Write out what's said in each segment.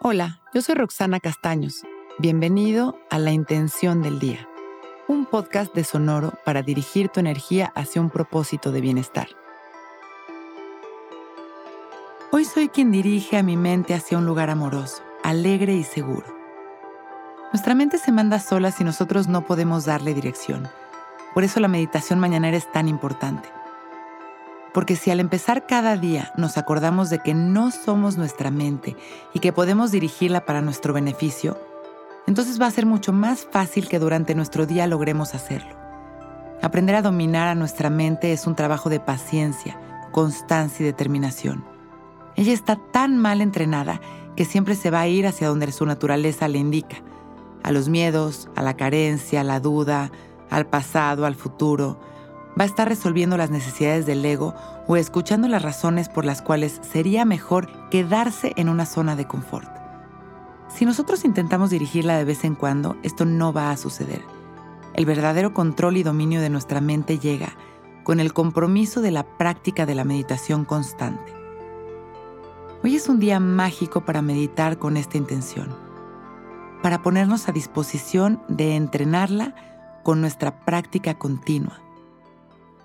Hola, yo soy Roxana Castaños. Bienvenido a La Intención del Día, un podcast de Sonoro para dirigir tu energía hacia un propósito de bienestar. Hoy soy quien dirige a mi mente hacia un lugar amoroso, alegre y seguro. Nuestra mente se manda sola si nosotros no podemos darle dirección. Por eso la meditación mañanera es tan importante. Porque si al empezar cada día nos acordamos de que no somos nuestra mente y que podemos dirigirla para nuestro beneficio, entonces va a ser mucho más fácil que durante nuestro día logremos hacerlo. Aprender a dominar a nuestra mente es un trabajo de paciencia, constancia y determinación. Ella está tan mal entrenada que siempre se va a ir hacia donde su naturaleza le indica, a los miedos, a la carencia, a la duda, al pasado, al futuro, va a estar resolviendo las necesidades del ego o escuchando las razones por las cuales sería mejor quedarse en una zona de confort. Si nosotros intentamos dirigirla de vez en cuando, esto no va a suceder. El verdadero control y dominio de nuestra mente llega con el compromiso de la práctica de la meditación constante. Hoy es un día mágico para meditar con esta intención, para ponernos a disposición de entrenarla con nuestra práctica continua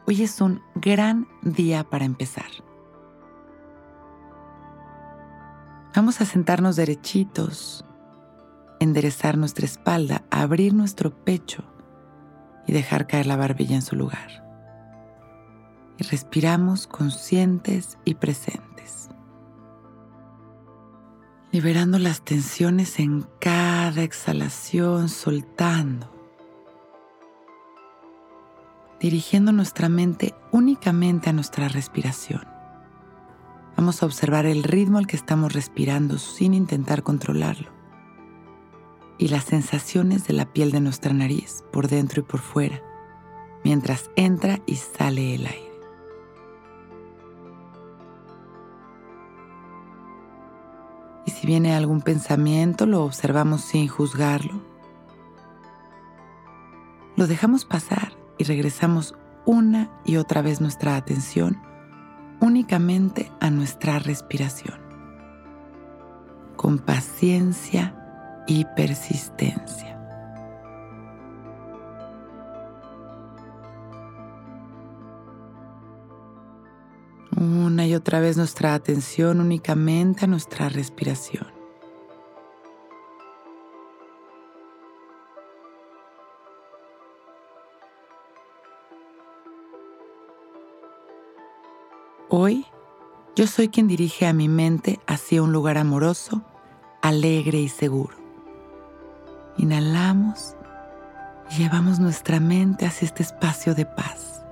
Hoy es un gran día para empezar. Vamos a sentarnos derechitos, enderezar nuestra espalda, abrir nuestro pecho y dejar caer la barbilla en su lugar. Y respiramos conscientes y presentes, liberando las tensiones en cada exhalación, soltando dirigiendo nuestra mente únicamente a nuestra respiración. Vamos a observar el ritmo al que estamos respirando sin intentar controlarlo y las sensaciones de la piel de nuestra nariz por dentro y por fuera mientras entra y sale el aire. Y si viene algún pensamiento, lo observamos sin juzgarlo. Lo dejamos pasar y regresamos una y otra vez nuestra atención únicamente a nuestra respiración, con paciencia y persistencia. Una y otra vez nuestra atención únicamente a nuestra respiración. Hoy yo soy quien dirige a mi mente hacia un lugar amoroso, alegre y seguro. Inhalamos y llevamos nuestra mente hacia este espacio de paz.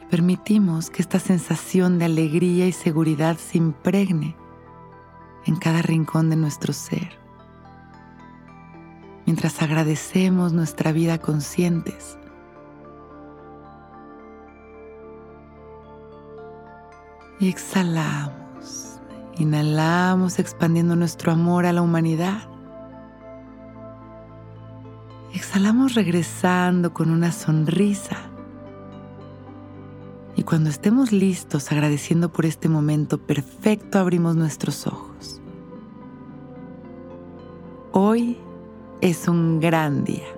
Y permitimos que esta sensación de alegría y seguridad se impregne en cada rincón de nuestro ser. Mientras agradecemos nuestra vida conscientes Y exhalamos. Inhalamos expandiendo nuestro amor a la humanidad. Exhalamos regresando con una sonrisa. Y cuando estemos listos agradeciendo por este momento perfecto, abrimos nuestros ojos. Hoy es un gran día.